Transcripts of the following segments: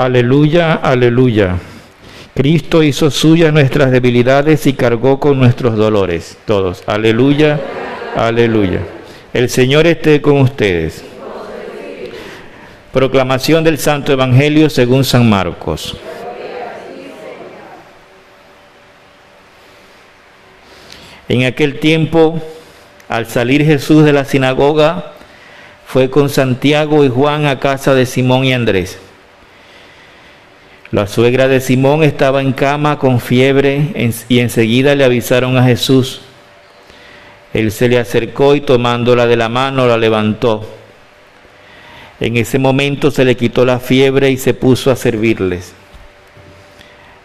Aleluya, aleluya. Cristo hizo suya nuestras debilidades y cargó con nuestros dolores. Todos. Aleluya, aleluya. El Señor esté con ustedes. Proclamación del Santo Evangelio según San Marcos. En aquel tiempo, al salir Jesús de la sinagoga, fue con Santiago y Juan a casa de Simón y Andrés. La suegra de Simón estaba en cama con fiebre y enseguida le avisaron a Jesús. Él se le acercó y tomándola de la mano la levantó. En ese momento se le quitó la fiebre y se puso a servirles.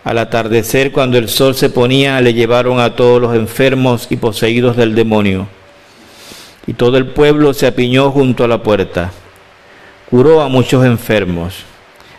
Al atardecer, cuando el sol se ponía, le llevaron a todos los enfermos y poseídos del demonio. Y todo el pueblo se apiñó junto a la puerta. Curó a muchos enfermos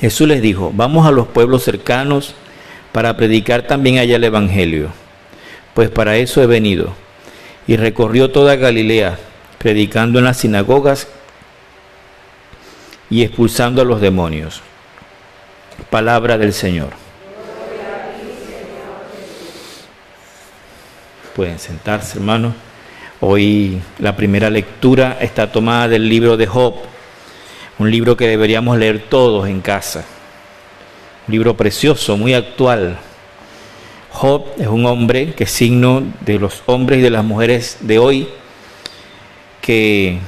Jesús les dijo, vamos a los pueblos cercanos para predicar también allá el Evangelio, pues para eso he venido. Y recorrió toda Galilea, predicando en las sinagogas y expulsando a los demonios. Palabra del Señor. Pueden sentarse, hermanos. Hoy la primera lectura está tomada del libro de Job, un libro que deberíamos leer todos en casa. Un libro precioso, muy actual. Job es un hombre que es signo de los hombres y de las mujeres de hoy que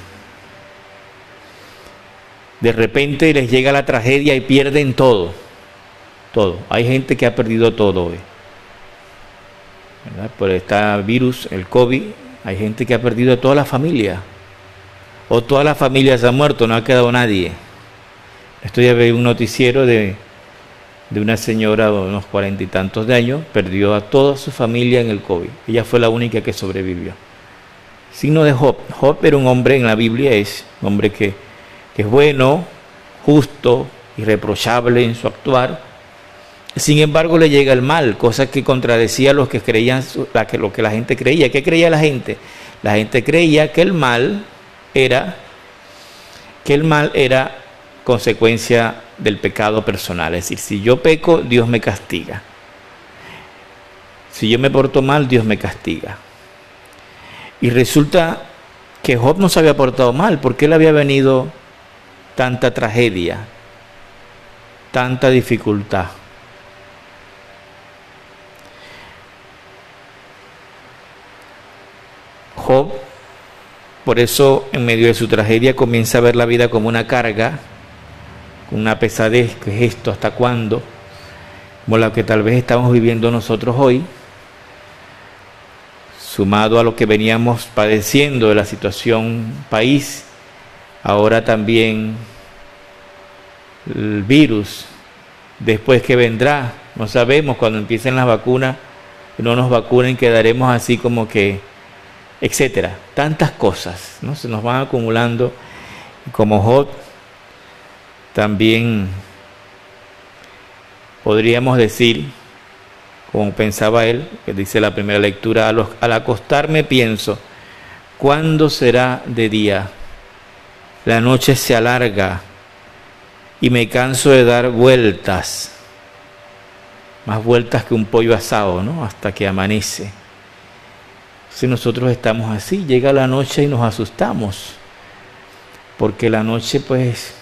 de repente les llega la tragedia y pierden todo. Todo. Hay gente que ha perdido todo hoy. Por este virus, el COVID, hay gente que ha perdido toda la familia. O toda la familia se ha muerto, no ha quedado nadie. Estoy a ver un noticiero de, de una señora de unos cuarenta y tantos de años, perdió a toda su familia en el COVID. Ella fue la única que sobrevivió. Signo de Job. Job era un hombre en la Biblia, es un hombre que, que es bueno, justo, irreprochable en su actuar, sin embargo, le llega el mal, cosa que contradecía a los que creían lo que la gente creía. ¿Qué creía la gente? La gente creía que el mal era que el mal era consecuencia del pecado personal, es decir, si yo peco, Dios me castiga. Si yo me porto mal, Dios me castiga. Y resulta que Job no se había portado mal, porque le había venido tanta tragedia, tanta dificultad. Job, por eso en medio de su tragedia comienza a ver la vida como una carga, una pesadez, que es esto? ¿Hasta cuándo? Como la que tal vez estamos viviendo nosotros hoy, sumado a lo que veníamos padeciendo de la situación país, ahora también el virus, después que vendrá, no sabemos cuando empiecen las vacunas, no nos vacunen, quedaremos así como que etcétera. Tantas cosas, ¿no? Se nos van acumulando. Como Job, también podríamos decir, como pensaba él, que dice la primera lectura, al acostarme pienso, ¿cuándo será de día? La noche se alarga y me canso de dar vueltas, más vueltas que un pollo asado, ¿no? Hasta que amanece. Si nosotros estamos así, llega la noche y nos asustamos, porque la noche pues,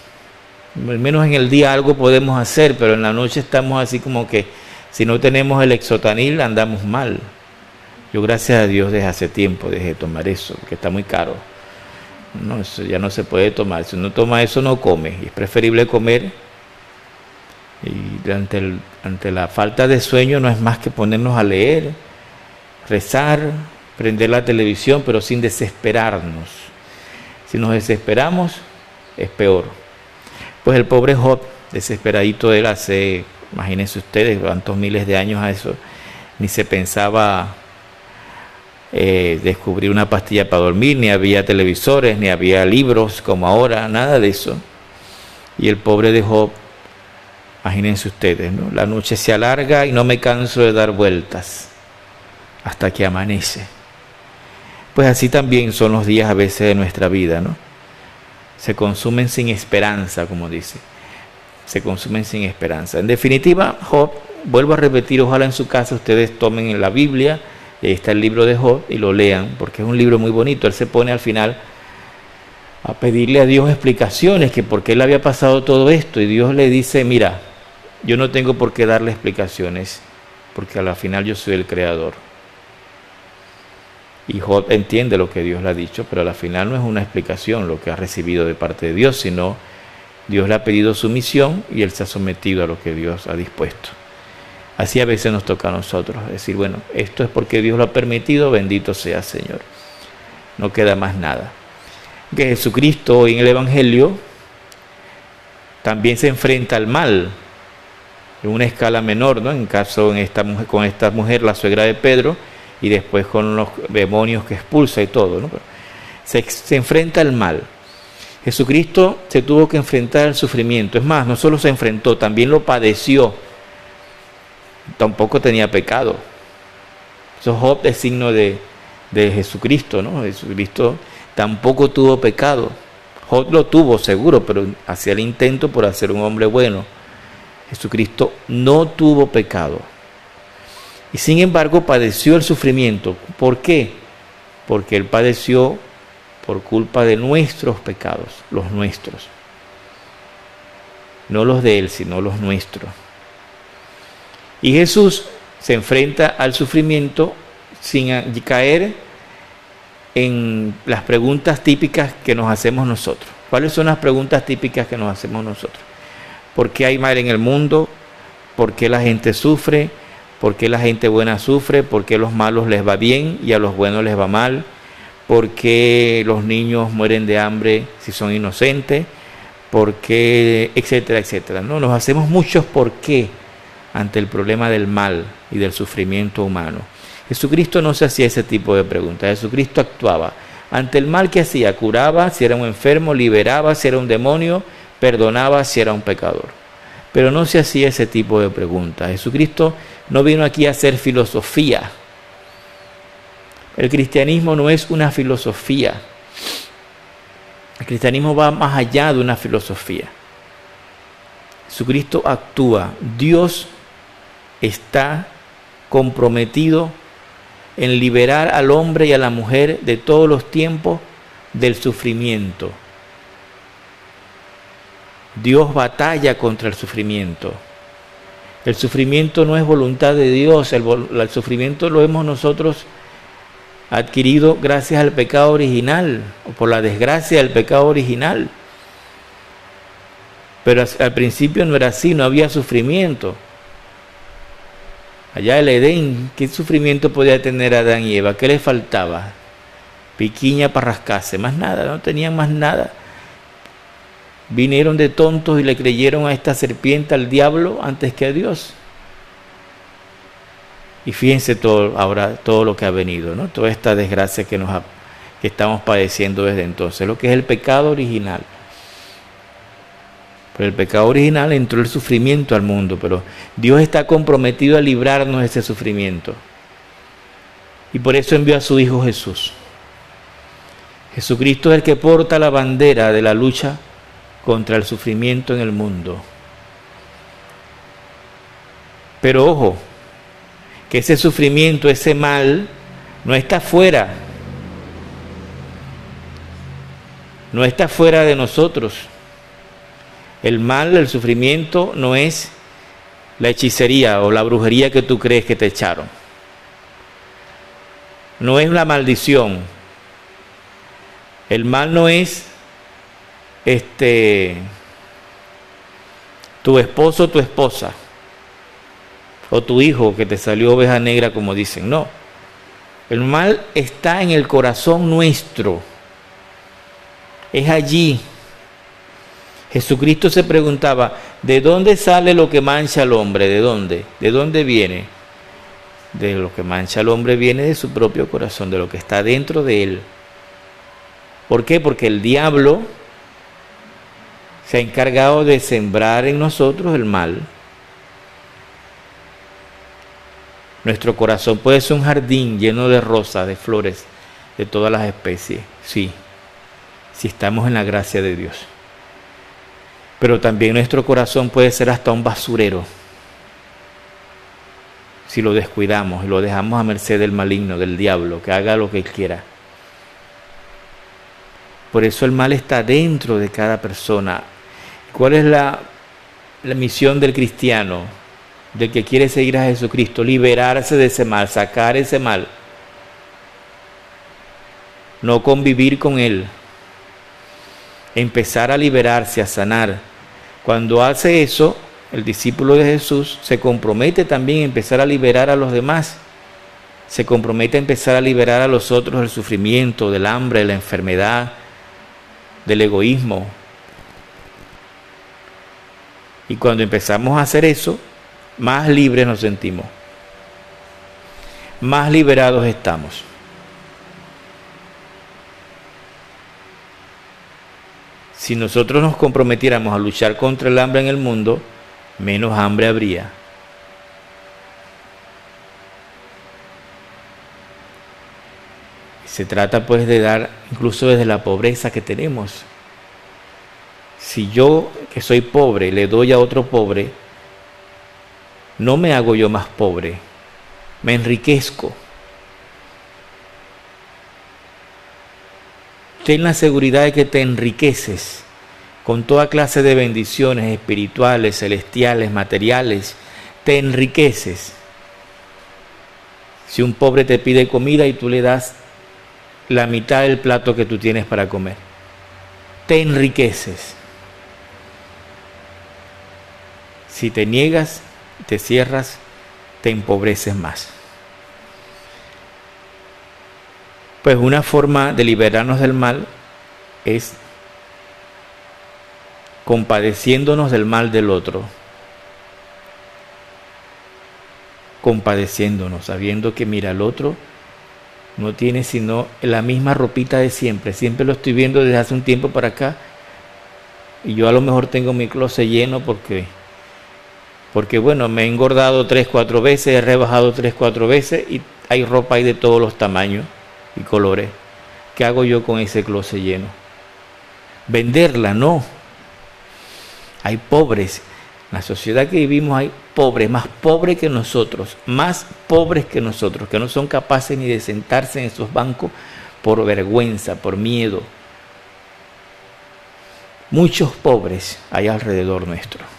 al menos en el día algo podemos hacer, pero en la noche estamos así como que si no tenemos el exotanil andamos mal. Yo gracias a Dios desde hace tiempo dejé de tomar eso, que está muy caro. No, eso ya no se puede tomar. Si uno toma eso no come. Y es preferible comer. Y ante, ante la falta de sueño no es más que ponernos a leer, rezar, prender la televisión, pero sin desesperarnos. Si nos desesperamos, es peor. Pues el pobre Job, desesperadito él hace, imagínense ustedes, cuántos miles de años a eso, ni se pensaba eh, descubrir una pastilla para dormir, ni había televisores, ni había libros como ahora, nada de eso. Y el pobre de Job, imagínense ustedes, ¿no? la noche se alarga y no me canso de dar vueltas hasta que amanece. Pues así también son los días a veces de nuestra vida, ¿no? Se consumen sin esperanza, como dice. Se consumen sin esperanza. En definitiva, Job, vuelvo a repetir, ojalá en su casa ustedes tomen en la Biblia, ahí está el libro de Job, y lo lean, porque es un libro muy bonito. Él se pone al final a pedirle a Dios explicaciones, que por qué le había pasado todo esto, y Dios le dice, mira, yo no tengo por qué darle explicaciones, porque al final yo soy el creador. Y Job entiende lo que Dios le ha dicho, pero al final no es una explicación lo que ha recibido de parte de Dios, sino Dios le ha pedido su misión y él se ha sometido a lo que Dios ha dispuesto. Así a veces nos toca a nosotros decir, bueno, esto es porque Dios lo ha permitido, bendito sea Señor. No queda más nada. Que Jesucristo en el Evangelio también se enfrenta al mal en una escala menor, ¿no? En caso en esta mujer, con esta mujer, la suegra de Pedro, y después con los demonios que expulsa y todo. se, enfrenta al mal. Jesucristo se tuvo que enfrentar al sufrimiento. Es más, no solo se enfrentó, también lo padeció. Tampoco tenía pecado. Eso Job es signo de, de Jesucristo, ¿no? Jesucristo tampoco tuvo pecado. Job lo tuvo seguro, pero hacía el intento por hacer un hombre bueno. Jesucristo no tuvo pecado. Y sin embargo padeció el sufrimiento. ¿Por qué? Porque Él padeció por culpa de nuestros pecados, los nuestros. No los de Él, sino los nuestros. Y Jesús se enfrenta al sufrimiento sin caer en las preguntas típicas que nos hacemos nosotros. ¿Cuáles son las preguntas típicas que nos hacemos nosotros? ¿Por qué hay mal en el mundo? ¿Por qué la gente sufre? ¿Por qué la gente buena sufre? ¿Por qué los malos les va bien y a los buenos les va mal? ¿Por qué los niños mueren de hambre si son inocentes? ¿Por qué? Etcétera, etcétera. No, nos hacemos muchos por qué ante el problema del mal y del sufrimiento humano. Jesucristo no se hacía ese tipo de preguntas. Jesucristo actuaba ante el mal que hacía, curaba si era un enfermo, liberaba si era un demonio, perdonaba si era un pecador. Pero no se hacía ese tipo de preguntas. Jesucristo no vino aquí a hacer filosofía. El cristianismo no es una filosofía. El cristianismo va más allá de una filosofía. Jesucristo actúa. Dios está comprometido en liberar al hombre y a la mujer de todos los tiempos del sufrimiento. Dios batalla contra el sufrimiento. El sufrimiento no es voluntad de Dios, el, sufrimiento lo hemos nosotros adquirido gracias al pecado original o por la desgracia del pecado original. Pero al principio no era así, no había sufrimiento. Allá el Edén, ¿qué sufrimiento podía tener Adán y Eva? ¿Qué les faltaba? Piquiña para rascarse, más nada, no tenían más nada vinieron de tontos y le creyeron a esta serpiente, al diablo, antes que a Dios. Y fíjense todo, ahora todo lo que ha venido, ¿no? Toda esta desgracia que, nos que estamos padeciendo desde entonces, lo que es el pecado original. Por el pecado original entró el sufrimiento al mundo, pero Dios está comprometido a librarnos de ese sufrimiento. Y por eso envió a su Hijo Jesús. Jesucristo es el que porta la bandera de la lucha contra el sufrimiento en el mundo. Pero ojo, que ese sufrimiento, ese mal, no está fuera. No está fuera de nosotros. El mal, el sufrimiento no es la hechicería o la brujería que tú crees que te echaron. No es la maldición. El mal no es este, tu esposo o tu esposa, o tu hijo que te salió oveja negra, como dicen. No, el mal está en el corazón nuestro, es allí. Jesucristo se preguntaba, ¿de dónde sale lo que mancha al hombre? ¿De dónde? ¿De dónde viene? De lo que mancha al hombre viene de su propio corazón, de lo que está dentro de él. ¿Por qué? Porque el diablo se ha encargado de sembrar en nosotros el mal. Nuestro corazón puede ser un jardín lleno de rosas, de flores, de todas las especies, sí, si estamos en la gracia de Dios. Pero también nuestro corazón puede ser hasta un basurero, si lo descuidamos y lo dejamos a merced del maligno, del diablo, que haga lo que quiera. Por eso el mal está dentro de cada persona. ¿Cuál es la, misión del cristiano, del que quiere seguir a Jesucristo? Liberarse de ese mal, sacar ese mal. No convivir con él. Empezar a liberarse, a sanar. Cuando hace eso, el discípulo de Jesús se compromete también a empezar a liberar a los demás. Se compromete a empezar a liberar a los otros del sufrimiento, del hambre, de la enfermedad, del egoísmo. Y cuando empezamos a hacer eso, más libres nos sentimos, más liberados estamos. Si nosotros nos comprometiéramos a luchar contra el hambre en el mundo, menos hambre habría. Se trata pues de dar incluso desde la pobreza que tenemos. Si yo que soy pobre le doy a otro pobre, no me hago yo más pobre, me enriquezco. Ten la seguridad de que te enriqueces con toda clase de bendiciones espirituales, celestiales, materiales, te enriqueces. Si un pobre te pide comida y tú le das la mitad del plato que tú tienes para comer. Te enriqueces. Si te niegas, te cierras, te empobreces más. Pues una forma de liberarnos del mal es compadeciéndonos del mal del otro. Compadeciéndonos, sabiendo que mira al otro no tiene sino la misma ropita de siempre. Siempre lo estoy viendo desde hace un tiempo para acá. Y yo a lo mejor tengo mi closet lleno porque, porque bueno, me he engordado tres, cuatro veces, he rebajado tres, cuatro veces y hay ropa ahí de todos los tamaños y colores. ¿Qué hago yo con ese closet lleno? Venderla, no. Hay pobres la sociedad que vivimos hay pobres, más pobres que nosotros, más pobres que nosotros, que no son capaces ni de sentarse en esos bancos por vergüenza, por miedo. Muchos pobres hay alrededor nuestro.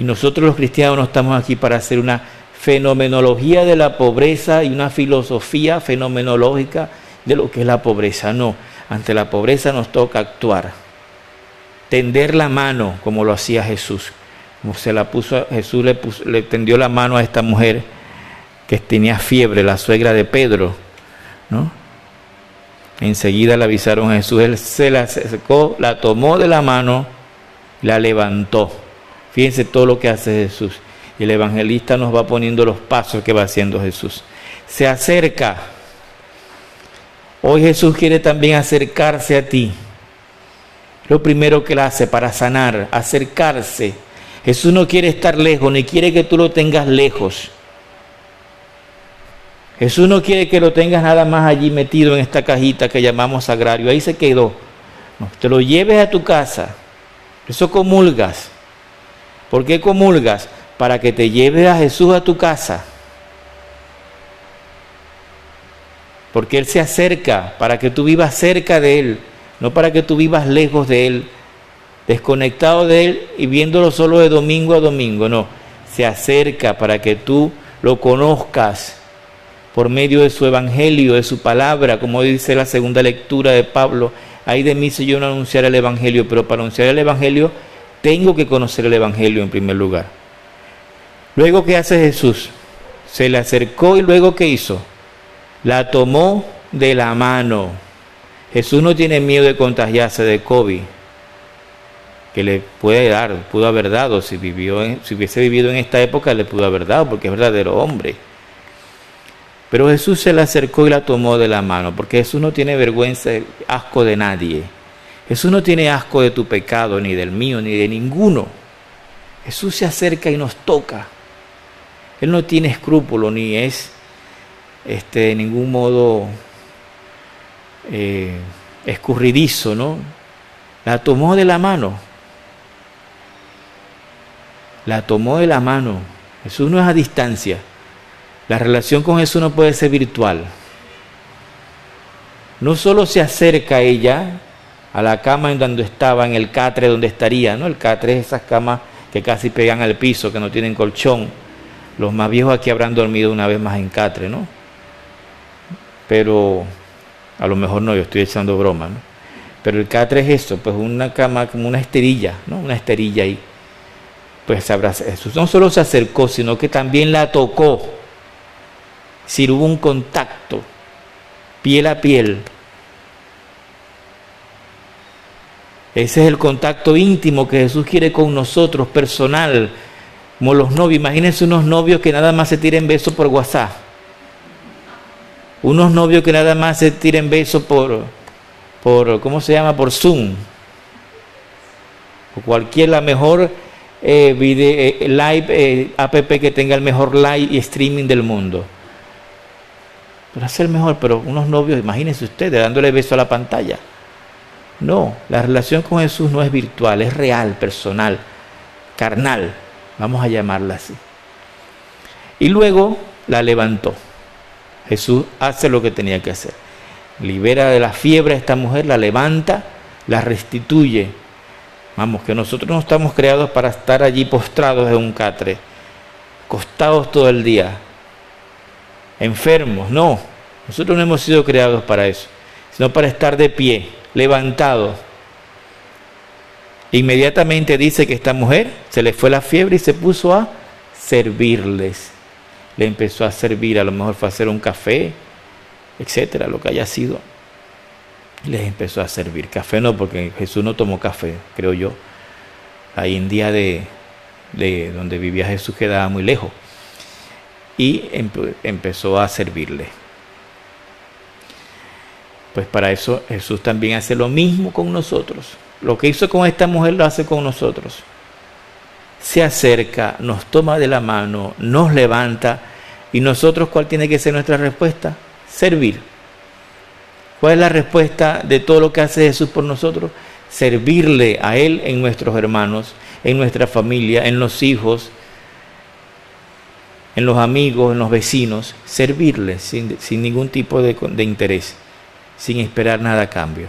Y nosotros los cristianos no estamos aquí para hacer una fenomenología de la pobreza y una filosofía fenomenológica de lo que es la pobreza. No, ante la pobreza nos toca actuar tender la mano como lo hacía Jesús. Se la puso, Jesús le, le tendió la mano a esta mujer que tenía fiebre, la suegra de Pedro, ¿no? Enseguida le avisaron a Jesús, él se la acercó, la tomó de la mano, la levantó. Fíjense todo lo que hace Jesús. Y el evangelista nos va poniendo los pasos que va haciendo Jesús. Se acerca. Hoy Jesús quiere también acercarse a ti lo primero que él hace para sanar, acercarse. Jesús no quiere estar lejos, ni quiere que tú lo tengas lejos. Jesús no quiere que lo tengas nada más allí metido en esta cajita que llamamos sagrario. Ahí se quedó. te lo lleves a tu casa. Eso comulgas. ¿Por qué comulgas? Para que te lleves a Jesús a tu casa. Porque Él se acerca, para que tú vivas cerca de Él no para que tú vivas lejos de Él, desconectado de Él y viéndolo solo de domingo a domingo, no, se acerca para que tú lo conozcas por medio de su evangelio, de su palabra, como dice la segunda lectura de Pablo, hay de mí si yo no anunciar el evangelio, pero para anunciar el evangelio tengo que conocer el evangelio en primer lugar. Luego, ¿qué hace Jesús? Se le acercó y luego, ¿qué hizo? La tomó de la mano Jesús no tiene miedo de contagiarse de COVID, que le puede dar, pudo haber dado, si, vivió si hubiese vivido en esta época le pudo haber dado, porque es verdadero hombre. Pero Jesús se le acercó y la tomó de la mano, porque Jesús no tiene vergüenza, asco de nadie. Jesús no tiene asco de tu pecado, ni del mío, ni de ninguno. Jesús se acerca y nos toca. Él no tiene escrúpulo, ni es este, de ningún modo eh, escurridizo, ¿no? La tomó de la mano. La tomó de la mano. Jesús no es a distancia. La relación con Jesús no puede ser virtual. No solo se acerca a ella, a la cama en donde estaba, en el catre donde estaría, ¿no? El catre es esas camas que casi pegan al piso, que no tienen colchón. Los más viejos aquí habrán dormido una vez más en catre, ¿no? Pero a lo mejor no, yo estoy echando broma, ¿no? Pero el catre es eso, pues una cama como una esterilla, ¿no? Una esterilla ahí. Pues Jesús no solo se acercó, sino que también la tocó. Si hubo un contacto, piel a piel. Ese es el contacto íntimo que Jesús quiere con nosotros, personal, como los novios. Imagínense unos novios que nada más se tiren besos por WhatsApp unos novios que nada más se tiren besos por, por, ¿cómo se llama? Por Zoom. O cualquier, la mejor eh, eh, live eh, app que tenga el mejor live y streaming del mundo. Pero es el mejor, pero unos novios, imagínense ustedes, dándole beso a la pantalla. No, la relación con Jesús no es virtual, es real, personal, carnal, vamos a llamarla así. Y luego la levantó. Jesús hace lo que tenía que hacer. Libera de la fiebre a esta mujer, la levanta, la restituye. Vamos, que nosotros no estamos creados para estar allí postrados en un catre, costados todo el día, enfermos, no. Nosotros no hemos sido creados para eso, sino para estar de pie, levantados. Inmediatamente dice que esta mujer se le fue la fiebre y se puso a servirles le empezó a servir, a lo mejor fue a hacer un café, etcétera, lo que haya sido. Les empezó a servir. Café no, porque Jesús no tomó café, creo yo. La India de, de donde vivía Jesús quedaba muy lejos. Y empezó a servirle. Pues para eso Jesús también hace lo mismo con nosotros. Lo que hizo con esta mujer lo hace con nosotros. Se acerca, nos toma de la mano, nos levanta ¿Y nosotros cuál tiene que ser nuestra respuesta? Servir. ¿Cuál es la respuesta de todo lo que hace Jesús por nosotros? Servirle a Él en nuestros hermanos, en nuestra familia, en los hijos, en los amigos, en los vecinos. Servirle sin, ningún tipo de, de interés, sin esperar nada a cambio.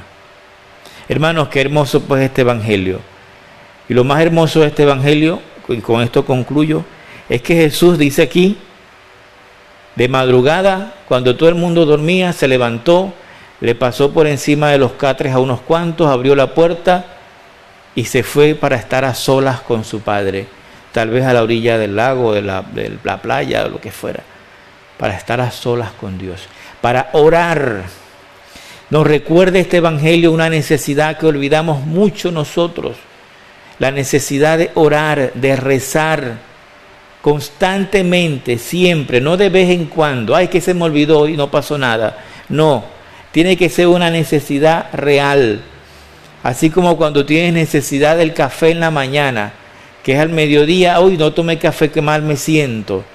Hermanos, qué hermoso pues este Evangelio. Y lo más hermoso de este Evangelio, y con esto concluyo, es que Jesús dice aquí, de madrugada, cuando todo el mundo dormía, se levantó, le pasó por encima de los catres a unos cuantos, abrió la puerta y se fue para estar a solas con su padre, tal vez a la orilla del lago, de la, de la playa o lo que fuera, para estar a solas con Dios, para orar. Nos recuerda este Evangelio una necesidad que olvidamos mucho nosotros, la necesidad de orar, de rezar, constantemente, siempre, no de vez en cuando, ay que se me olvidó y no pasó nada. No, tiene que ser una necesidad real. Así como cuando tienes necesidad del café en la mañana, que es al mediodía, hoy no tomé café, que mal me siento.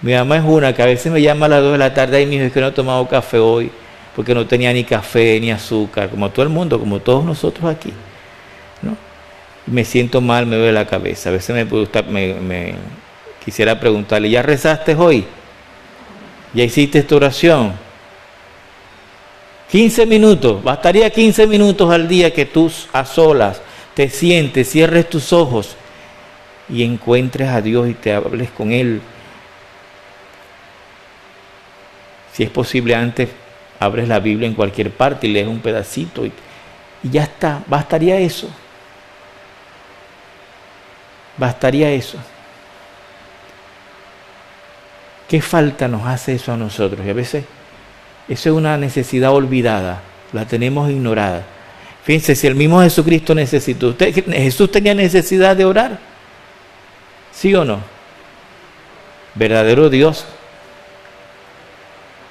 Mi mamá es una que a veces me llama a las 2 de la tarde y me dice que no he tomado café hoy, porque no tenía ni café ni azúcar, como todo el mundo, como todos nosotros aquí. ¿no? Me siento mal, me duele la cabeza. A veces me, me, me quisiera preguntarle, ¿ya rezaste hoy? ¿Ya hiciste tu oración? 15 minutos, bastaría 15 minutos al día que tú a solas te sientes, cierres tus ojos y encuentres a Dios y te hables con Él. Si es posible antes, abres la Biblia en cualquier parte y lees un pedacito y, ya está, bastaría eso. Bastaría eso. ¿Qué falta nos hace eso a nosotros? Y a veces eso es una necesidad olvidada. la tenemos ignorada. Fíjense, si el mismo Jesucristo necesitó, ¿usted, Jesús tenía necesidad de orar, ¿sí o no? Verdadero Dios.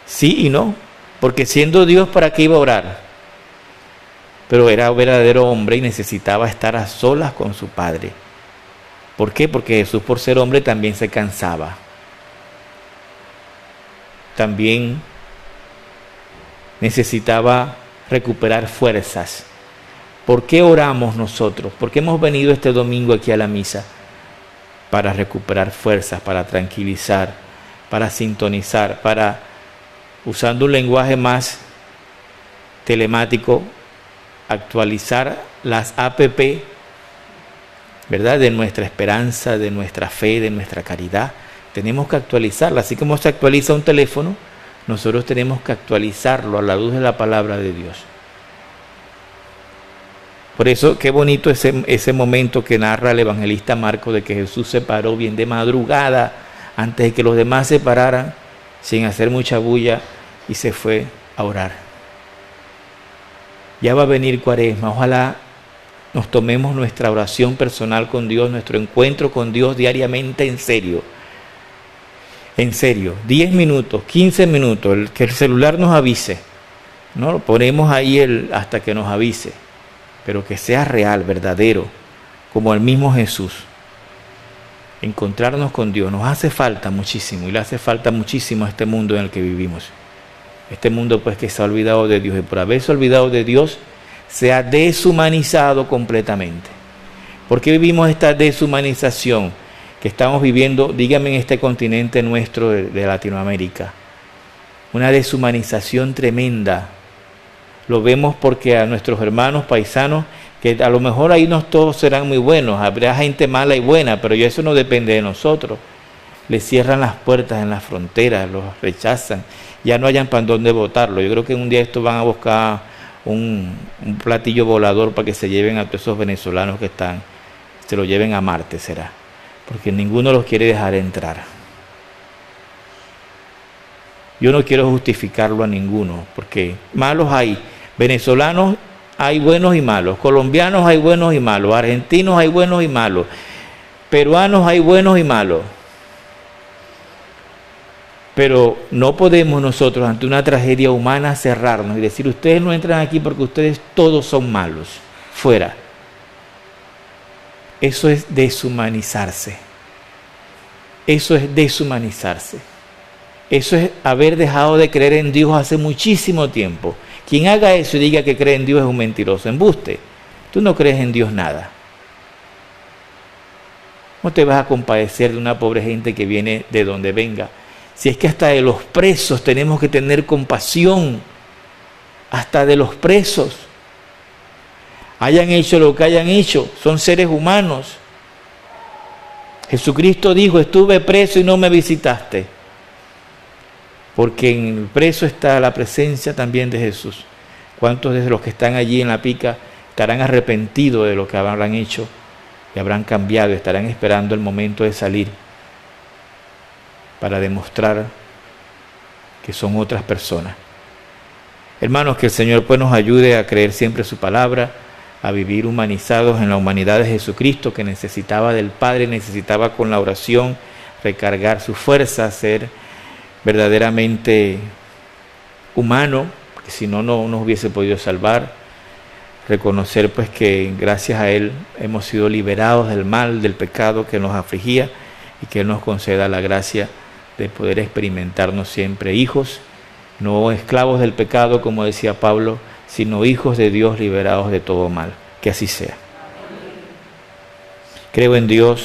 Sí y no, porque siendo Dios, ¿para qué iba a orar? Pero era verdadero hombre y necesitaba estar a solas con su Padre. ¿Por qué? Porque Jesús por ser hombre también se cansaba. También necesitaba recuperar fuerzas. ¿Por qué oramos nosotros? ¿Por qué hemos venido este domingo aquí a la misa? Para recuperar fuerzas, para tranquilizar, para sintonizar, para, usando un lenguaje más telemático, actualizar las APP, ¿verdad? De nuestra esperanza, de nuestra fe, de nuestra caridad. Tenemos que actualizarla, así como se actualiza un teléfono, nosotros tenemos que actualizarlo a la luz de la palabra de Dios. Por eso, qué bonito ese, ese momento que narra el evangelista Marco de que Jesús se paró bien de madrugada, antes de que los demás se pararan, sin hacer mucha bulla, y se fue a orar. Ya va a venir cuaresma, ojalá nos tomemos nuestra oración personal con Dios, nuestro encuentro con Dios diariamente en serio en serio, 10 minutos, 15 minutos, que el celular nos avise. No lo ponemos ahí el, hasta que nos avise, pero que sea real, verdadero, como el mismo Jesús. Encontrarnos con Dios nos hace falta muchísimo y le hace falta muchísimo a este mundo en el que vivimos. Este mundo pues que se ha olvidado de Dios y por haberse olvidado de Dios se ha deshumanizado completamente. ¿Por qué vivimos esta deshumanización? que estamos viviendo, dígame, en este continente nuestro de, Latinoamérica. Una deshumanización tremenda. Lo vemos porque a nuestros hermanos paisanos, que a lo mejor ahí no todos serán muy buenos, habrá gente mala y buena, pero eso no depende de nosotros. Les cierran las puertas en las fronteras, los rechazan, ya no hayan para dónde votarlo. Yo creo que un día estos van a buscar un, un platillo volador para que se lleven a todos esos venezolanos que están, se lo lleven a Marte, será porque ninguno los quiere dejar entrar. Yo no quiero justificarlo a ninguno, porque malos hay, venezolanos hay buenos y malos, colombianos hay buenos y malos, argentinos hay buenos y malos, peruanos hay buenos y malos. Pero no podemos nosotros ante una tragedia humana cerrarnos y decir, ustedes no entran aquí porque ustedes todos son malos, fuera. Eso es deshumanizarse. Eso es deshumanizarse. Eso es haber dejado de creer en Dios hace muchísimo tiempo. Quien haga eso y diga que cree en Dios es un mentiroso. Embuste. Tú no crees en Dios nada. ¿Cómo te vas a compadecer de una pobre gente que viene de donde venga? Si es que hasta de los presos tenemos que tener compasión. Hasta de los presos hayan hecho lo que hayan hecho, son seres humanos. Jesucristo dijo, estuve preso y no me visitaste, porque en el preso está la presencia también de Jesús. ¿Cuántos de los que están allí en la pica estarán arrepentidos de lo que habrán hecho y habrán cambiado, estarán esperando el momento de salir para demostrar que son otras personas? Hermanos, que el Señor pues nos ayude a creer siempre su palabra a vivir humanizados en la humanidad de Jesucristo que necesitaba del Padre, necesitaba con la oración recargar su fuerza, ser verdaderamente humano, porque si no, no nos hubiese podido salvar, reconocer pues que gracias a Él hemos sido liberados del mal, del pecado que nos afligía y que Él nos conceda la gracia de poder experimentarnos siempre hijos, no esclavos del pecado, como decía Pablo, sino hijos de Dios liberados de todo mal. Que así sea. Creo en Dios